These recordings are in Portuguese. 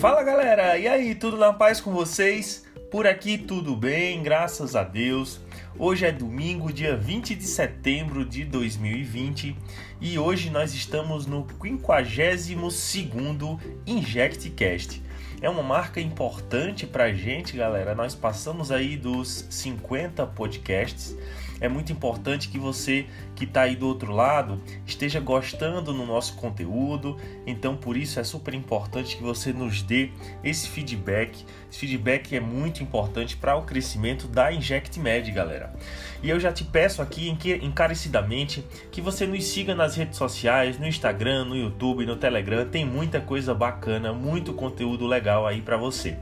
Fala galera, e aí, tudo na paz com vocês? Por aqui tudo bem, graças a Deus. Hoje é domingo, dia 20 de setembro de 2020 e hoje nós estamos no 52º InjectCast. É uma marca importante pra gente, galera. Nós passamos aí dos 50 podcasts é muito importante que você que está aí do outro lado esteja gostando no nosso conteúdo. Então, por isso é super importante que você nos dê esse feedback. Esse feedback é muito importante para o crescimento da Inject Med, galera. E eu já te peço aqui encarecidamente que você nos siga nas redes sociais, no Instagram, no YouTube, no Telegram. Tem muita coisa bacana, muito conteúdo legal aí para você.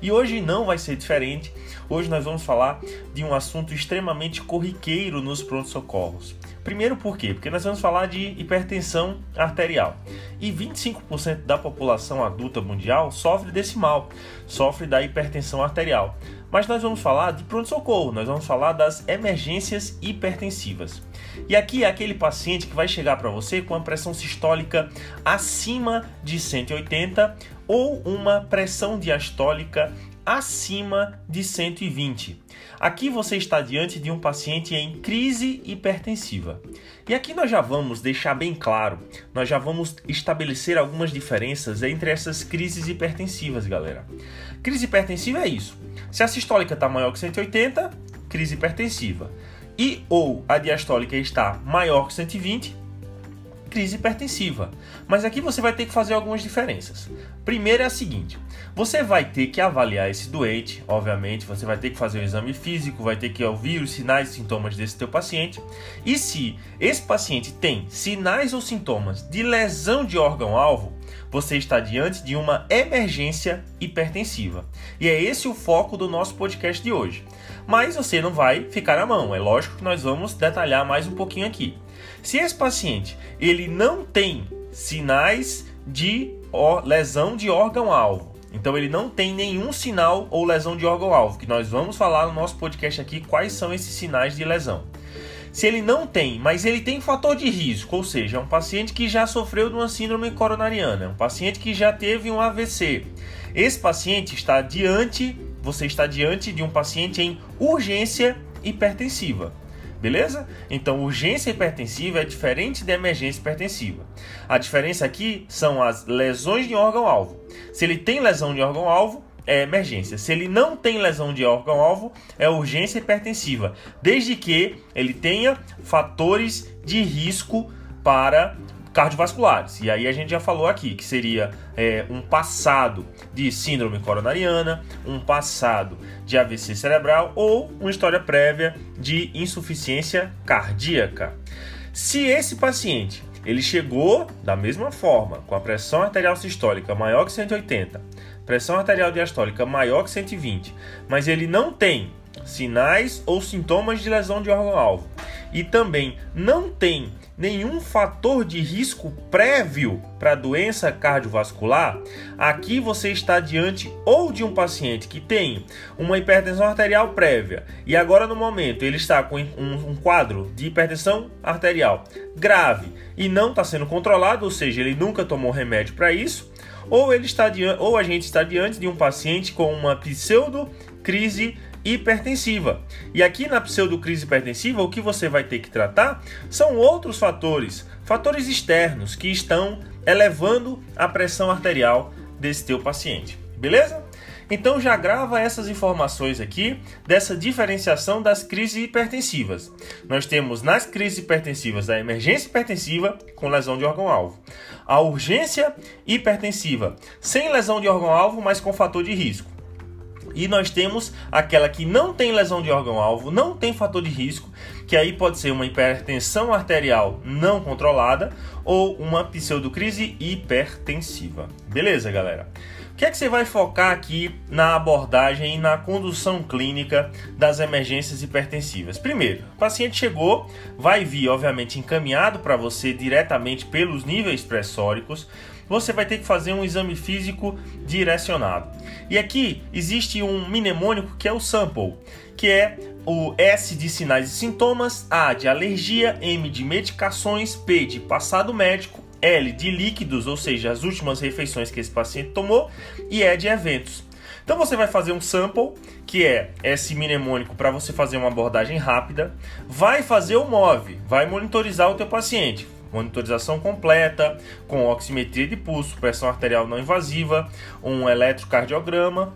E hoje não vai ser diferente. Hoje nós vamos falar de um assunto extremamente corriqueiro nos pronto-socorros. Primeiro por quê? Porque nós vamos falar de hipertensão arterial. E 25% da população adulta mundial sofre desse mal, sofre da hipertensão arterial. Mas nós vamos falar de pronto-socorro, nós vamos falar das emergências hipertensivas. E aqui é aquele paciente que vai chegar para você com a pressão sistólica acima de 180 ou uma pressão diastólica acima de 120. Aqui você está diante de um paciente em crise hipertensiva. E aqui nós já vamos deixar bem claro, nós já vamos estabelecer algumas diferenças entre essas crises hipertensivas, galera. Crise hipertensiva é isso. Se a sistólica está maior que 180, crise hipertensiva. E ou a diastólica está maior que 120, crise hipertensiva. Mas aqui você vai ter que fazer algumas diferenças. Primeiro é a seguinte: você vai ter que avaliar esse doente, obviamente, você vai ter que fazer o exame físico, vai ter que ouvir os sinais e sintomas desse teu paciente. E se esse paciente tem sinais ou sintomas de lesão de órgão-alvo, você está diante de uma emergência hipertensiva. E é esse o foco do nosso podcast de hoje. Mas você não vai ficar na mão, é lógico que nós vamos detalhar mais um pouquinho aqui. Se esse paciente ele não tem sinais de lesão de órgão-alvo, então ele não tem nenhum sinal ou lesão de órgão-alvo, que nós vamos falar no nosso podcast aqui quais são esses sinais de lesão. Se ele não tem, mas ele tem fator de risco, ou seja, é um paciente que já sofreu de uma síndrome coronariana, é um paciente que já teve um AVC. Esse paciente está diante, você está diante de um paciente em urgência hipertensiva. Beleza? Então, urgência hipertensiva é diferente de emergência hipertensiva. A diferença aqui são as lesões de órgão-alvo. Se ele tem lesão de órgão-alvo, é emergência. Se ele não tem lesão de órgão-alvo, é urgência hipertensiva, desde que ele tenha fatores de risco para cardiovasculares. E aí a gente já falou aqui que seria é, um passado de síndrome coronariana, um passado de AVC cerebral ou uma história prévia de insuficiência cardíaca. Se esse paciente ele chegou da mesma forma, com a pressão arterial sistólica maior que 180, pressão arterial diastólica maior que 120, mas ele não tem sinais ou sintomas de lesão de órgão-alvo e também não tem nenhum fator de risco prévio para doença cardiovascular, aqui você está diante ou de um paciente que tem uma hipertensão arterial prévia e agora no momento ele está com um, quadro de hipertensão arterial grave e não está sendo controlado, ou seja, ele nunca tomou remédio para isso, ou ele está diante, ou a gente está diante de um paciente com uma pseudo crise hipertensiva. E aqui na pseudocrise hipertensiva, o que você vai ter que tratar são outros fatores, fatores externos que estão elevando a pressão arterial desse teu paciente. Beleza? Então já grava essas informações aqui dessa diferenciação das crises hipertensivas. Nós temos nas crises hipertensivas a emergência hipertensiva com lesão de órgão-alvo, a urgência hipertensiva sem lesão de órgão-alvo, mas com fator de risco. E nós temos aquela que não tem lesão de órgão-alvo, não tem fator de risco, que aí pode ser uma hipertensão arterial não controlada ou uma pseudocrise hipertensiva. Beleza, galera? O que é que você vai focar aqui na abordagem e na condução clínica das emergências hipertensivas? Primeiro, o paciente chegou, vai vir, obviamente, encaminhado para você diretamente pelos níveis pressóricos você vai ter que fazer um exame físico direcionado. E aqui existe um mnemônico que é o sample, que é o S de sinais e sintomas, A de alergia, M de medicações, P de passado médico, L de líquidos, ou seja, as últimas refeições que esse paciente tomou, e E de eventos. Então você vai fazer um sample, que é esse mnemônico para você fazer uma abordagem rápida, vai fazer o MOVE, vai monitorizar o teu paciente, monitorização completa, com oximetria de pulso, pressão arterial não invasiva, um eletrocardiograma,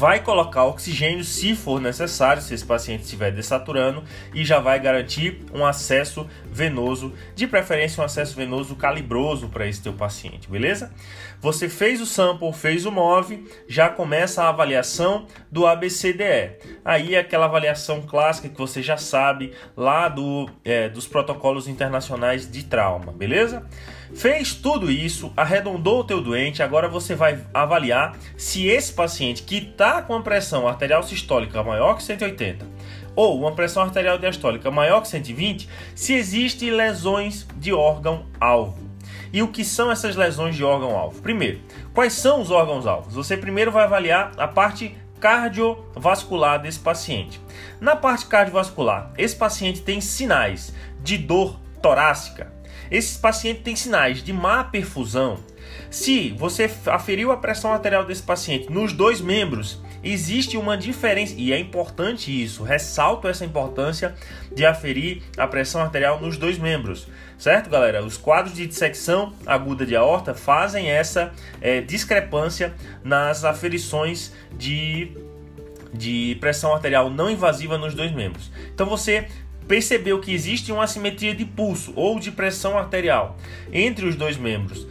vai colocar oxigênio se for necessário, se esse paciente estiver desaturando, e já vai garantir um acesso venoso, de preferência um acesso venoso calibroso para esse teu paciente, beleza? Você fez o sample, fez o MOVE, já começa a avaliação do ABCDE. Aí aquela avaliação clássica que você já sabe lá do, é, dos protocolos internacionais de trauma, beleza? Fez tudo isso, arredondou o teu doente, agora você vai avaliar se esse paciente que está com a pressão arterial sistólica maior que 180 ou uma pressão arterial diastólica maior que 120, se existem lesões de órgão-alvo. E o que são essas lesões de órgão-alvo? Primeiro, quais são os órgãos-alvos? Você primeiro vai avaliar a parte cardiovascular desse paciente. Na parte cardiovascular, esse paciente tem sinais de dor torácica, esse paciente tem sinais de má perfusão. Se você aferiu a pressão arterial desse paciente nos dois membros, existe uma diferença, e é importante isso, ressalto essa importância de aferir a pressão arterial nos dois membros, certo, galera? Os quadros de dissecção aguda de aorta fazem essa é, discrepância nas aferições de, de pressão arterial não invasiva nos dois membros. Então você percebeu que existe uma assimetria de pulso ou de pressão arterial entre os dois membros.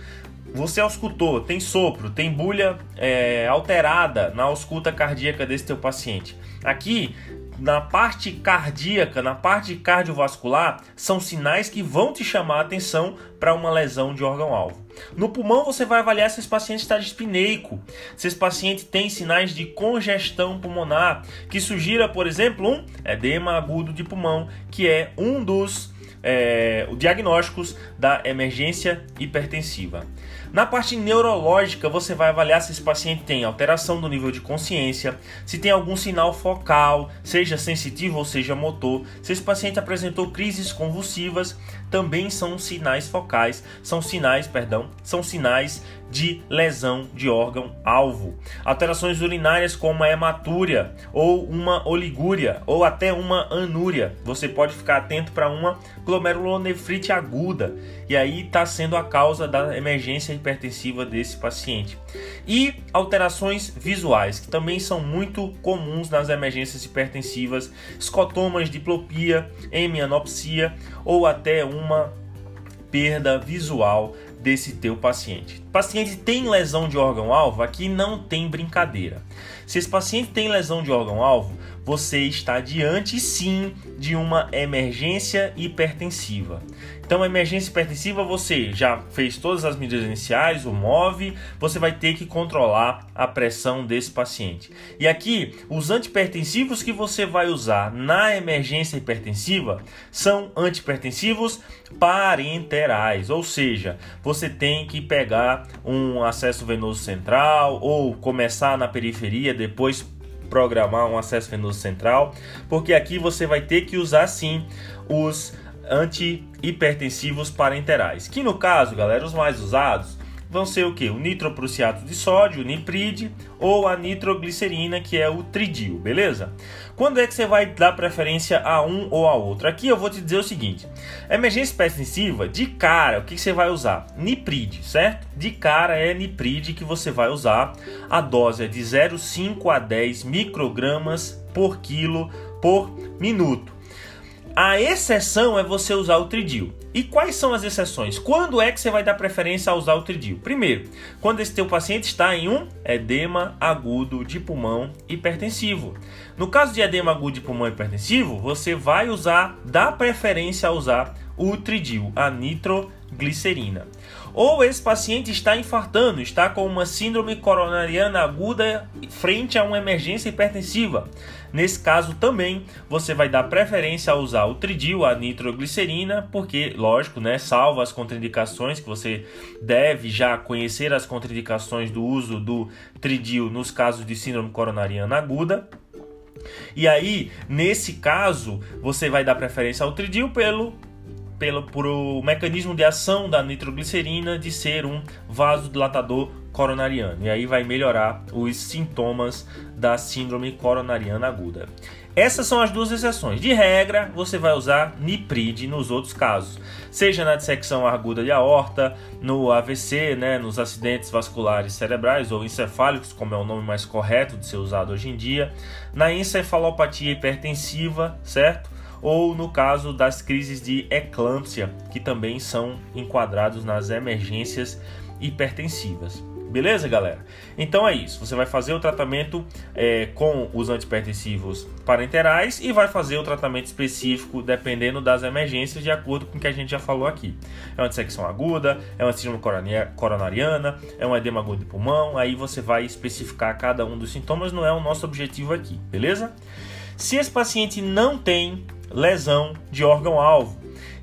Você auscultou, tem sopro, tem bulha é, alterada na ausculta cardíaca desse teu paciente. Aqui na parte cardíaca, na parte cardiovascular, são sinais que vão te chamar a atenção para uma lesão de órgão-alvo. No pulmão, você vai avaliar se esse paciente está dispineico, se esse paciente tem sinais de congestão pulmonar, que sugira, por exemplo, um edema agudo de pulmão, que é um dos é, diagnósticos da emergência hipertensiva. Na parte neurológica, você vai avaliar se esse paciente tem alteração do nível de consciência, se tem algum sinal focal, seja sensitivo ou seja motor, se esse paciente apresentou crises convulsivas, também são sinais focais, são sinais, perdão, são sinais de lesão de órgão alvo. Alterações urinárias como a hematúria ou uma oligúria ou até uma anúria. Você pode ficar atento para uma glomerulonefrite aguda e aí está sendo a causa da emergência hipertensiva desse paciente. E alterações visuais, que também são muito comuns nas emergências hipertensivas, escotomas, diplopia, hemianopsia ou até uma perda visual desse teu paciente. Paciente tem lesão de órgão-alvo, aqui não tem brincadeira. Se esse paciente tem lesão de órgão-alvo, você está diante sim de uma emergência hipertensiva. Então, emergência hipertensiva, você já fez todas as medidas iniciais, o MOVE, você vai ter que controlar a pressão desse paciente. E aqui, os antipertensivos que você vai usar na emergência hipertensiva são antipertensivos parenterais, ou seja, você tem que pegar um acesso venoso central ou começar na periferia, depois programar um acesso venoso central, porque aqui você vai ter que usar sim os antihipertensivos parenterais, que no caso, galera, os mais usados vão ser o que? O nitroprussiato de sódio, o nipride, ou a nitroglicerina, que é o tridil, beleza? Quando é que você vai dar preferência a um ou a outro? Aqui eu vou te dizer o seguinte: emergência hipertensiva, de cara, o que você vai usar? Nipride, certo? De cara é nipride que você vai usar. A dose é de 0,5 a 10 microgramas por quilo por minuto. A exceção é você usar o tridil. E quais são as exceções? Quando é que você vai dar preferência a usar o tridil? Primeiro, quando esse teu paciente está em um edema agudo de pulmão hipertensivo. No caso de edema agudo de pulmão hipertensivo, você vai usar, dá preferência a usar o tridil, a nitroglicerina. Ou esse paciente está infartando, está com uma síndrome coronariana aguda frente a uma emergência hipertensiva. Nesse caso também você vai dar preferência a usar o tridil, a nitroglicerina, porque, lógico, né, salva as contraindicações que você deve já conhecer as contraindicações do uso do tridil nos casos de síndrome coronariana aguda. E aí, nesse caso, você vai dar preferência ao tridil pelo pelo por mecanismo de ação da nitroglicerina de ser um vasodilatador coronariano. E aí vai melhorar os sintomas da síndrome coronariana aguda. Essas são as duas exceções. De regra, você vai usar Nipride nos outros casos, seja na dissecção aguda de aorta, no AVC, né, nos acidentes vasculares cerebrais ou encefálicos, como é o nome mais correto de ser usado hoje em dia, na encefalopatia hipertensiva, certo? Ou no caso das crises de eclâmpsia, que também são enquadrados nas emergências hipertensivas. Beleza, galera? Então é isso. Você vai fazer o tratamento é, com os antipertensivos parenterais e vai fazer o tratamento específico dependendo das emergências, de acordo com o que a gente já falou aqui. É uma dissecção aguda, é uma síndrome coronariana, é um edema agudo de pulmão. Aí você vai especificar cada um dos sintomas, não é o nosso objetivo aqui, beleza? Se esse paciente não tem lesão de órgão-alvo,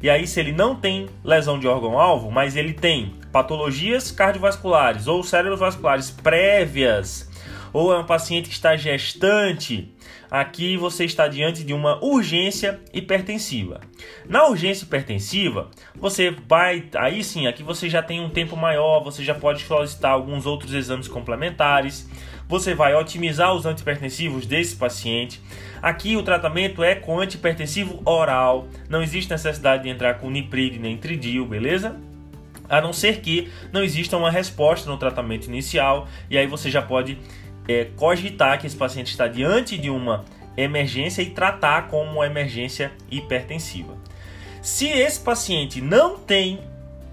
e aí se ele não tem lesão de órgão-alvo, mas ele tem patologias cardiovasculares ou cerebrovasculares prévias, ou é um paciente que está gestante, aqui você está diante de uma urgência hipertensiva. Na urgência hipertensiva, você vai, aí sim, aqui você já tem um tempo maior, você já pode solicitar alguns outros exames complementares, você vai otimizar os antipertensivos desse paciente. Aqui o tratamento é com antipertensivo oral, não existe necessidade de entrar com nipride nem tridil, beleza? a não ser que não exista uma resposta no tratamento inicial, e aí você já pode é, cogitar que esse paciente está diante de uma emergência e tratar como uma emergência hipertensiva. Se esse paciente não tem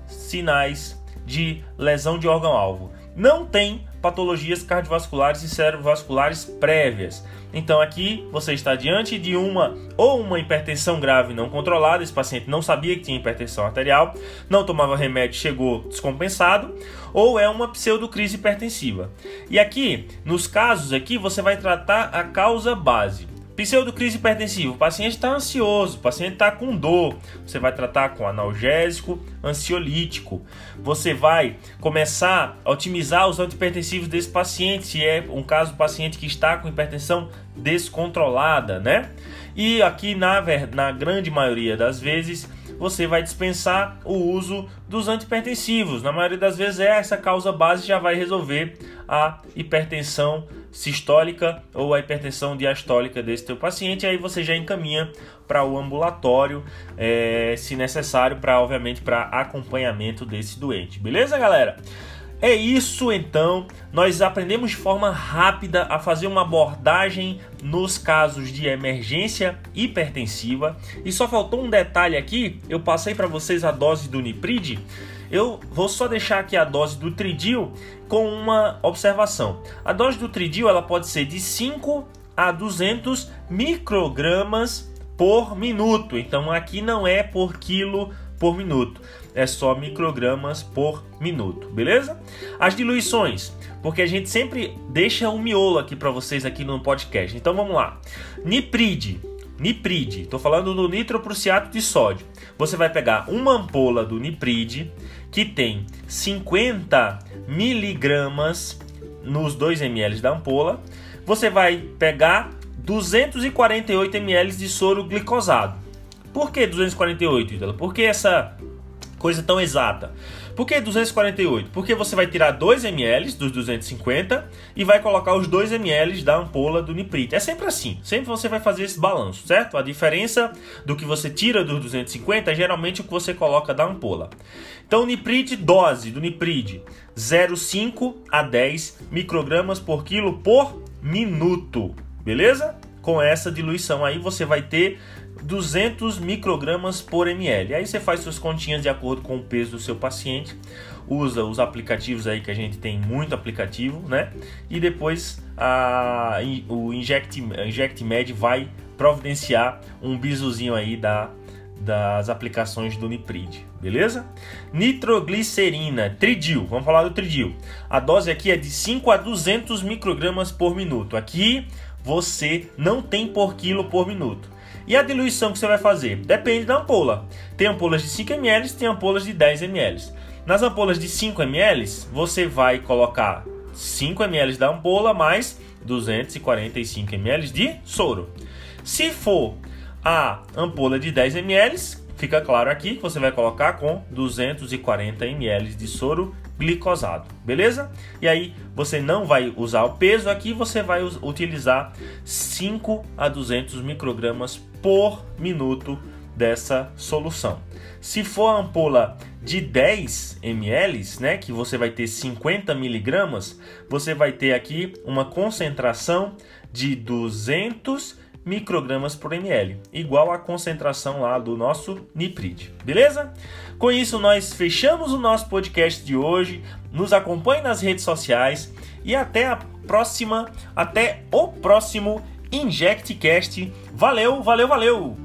sinais de lesão de órgão-alvo, não tem patologias cardiovasculares e cerebrovasculares prévias, então aqui você está diante de uma ou uma hipertensão grave não controlada, esse paciente não sabia que tinha hipertensão arterial, não tomava remédio, chegou descompensado, ou é uma pseudocrise hipertensiva. E aqui, nos casos aqui, você vai tratar a causa base. Pseudocrise hipertensiva, o paciente está ansioso, o paciente está com dor. Você vai tratar com analgésico, ansiolítico. Você vai começar a otimizar os antipertensivos desse paciente, se é um caso do paciente que está com hipertensão descontrolada, né? E aqui, na, na grande maioria das vezes, você vai dispensar o uso dos antipertensivos. Na maioria das vezes, é essa causa base já vai resolver a hipertensão sistólica ou a hipertensão diastólica desse teu paciente, aí você já encaminha para o ambulatório, é, se necessário, para obviamente para acompanhamento desse doente. Beleza, galera? É isso então, nós aprendemos de forma rápida a fazer uma abordagem nos casos de emergência hipertensiva. E só faltou um detalhe aqui, eu passei para vocês a dose do Nipride. Eu vou só deixar aqui a dose do Tridil com uma observação. A dose do Tridil ela pode ser de 5 a 200 microgramas por minuto. Então aqui não é por quilo por minuto, é só microgramas por minuto, beleza? As diluições, porque a gente sempre deixa um miolo aqui para vocês aqui no podcast. Então vamos lá. Nipride, Nipride, estou falando do nitroprusiato de sódio. Você vai pegar uma ampola do Nipride que tem 50 miligramas nos 2 ml da ampola. Você vai pegar 248 ml de soro glicosado. Por que 248, Ítalo? Por que essa coisa tão exata? Por que 248? Porque você vai tirar 2 ml dos 250 e vai colocar os 2 ml da ampola do niprite. É sempre assim, sempre você vai fazer esse balanço, certo? A diferença do que você tira dos 250 é geralmente o que você coloca da ampola. Então, niprite, dose do nipride, 0,5 a 10 microgramas por quilo por minuto, beleza? Com essa diluição aí você vai ter 200 microgramas por ml. Aí você faz suas continhas de acordo com o peso do seu paciente, usa os aplicativos aí que a gente tem muito aplicativo, né? E depois a, o Inject, InjectMed vai providenciar um bizuzinho aí da, das aplicações do Nipride, beleza? Nitroglicerina, tridil, vamos falar do tridil. A dose aqui é de 5 a 200 microgramas por minuto. Aqui você não tem por quilo por minuto. E a diluição que você vai fazer? Depende da ampola. Tem ampolas de 5 ml, tem ampolas de 10 ml. Nas ampolas de 5 ml, você vai colocar 5 ml da ampola mais 245 ml de soro. Se for a ampola de 10 ml, fica claro aqui que você vai colocar com 240 ml de soro glicosado, beleza? E aí você não vai usar o peso aqui, você vai utilizar 5 a 200 microgramas por minuto dessa solução. Se for a ampola de 10 ml, né, que você vai ter 50 miligramas, você vai ter aqui uma concentração de 200 microgramas por ml, igual a concentração lá do nosso niprid, beleza? Com isso nós fechamos o nosso podcast de hoje. Nos acompanhe nas redes sociais e até a próxima, até o próximo InjectCast. Valeu, valeu, valeu.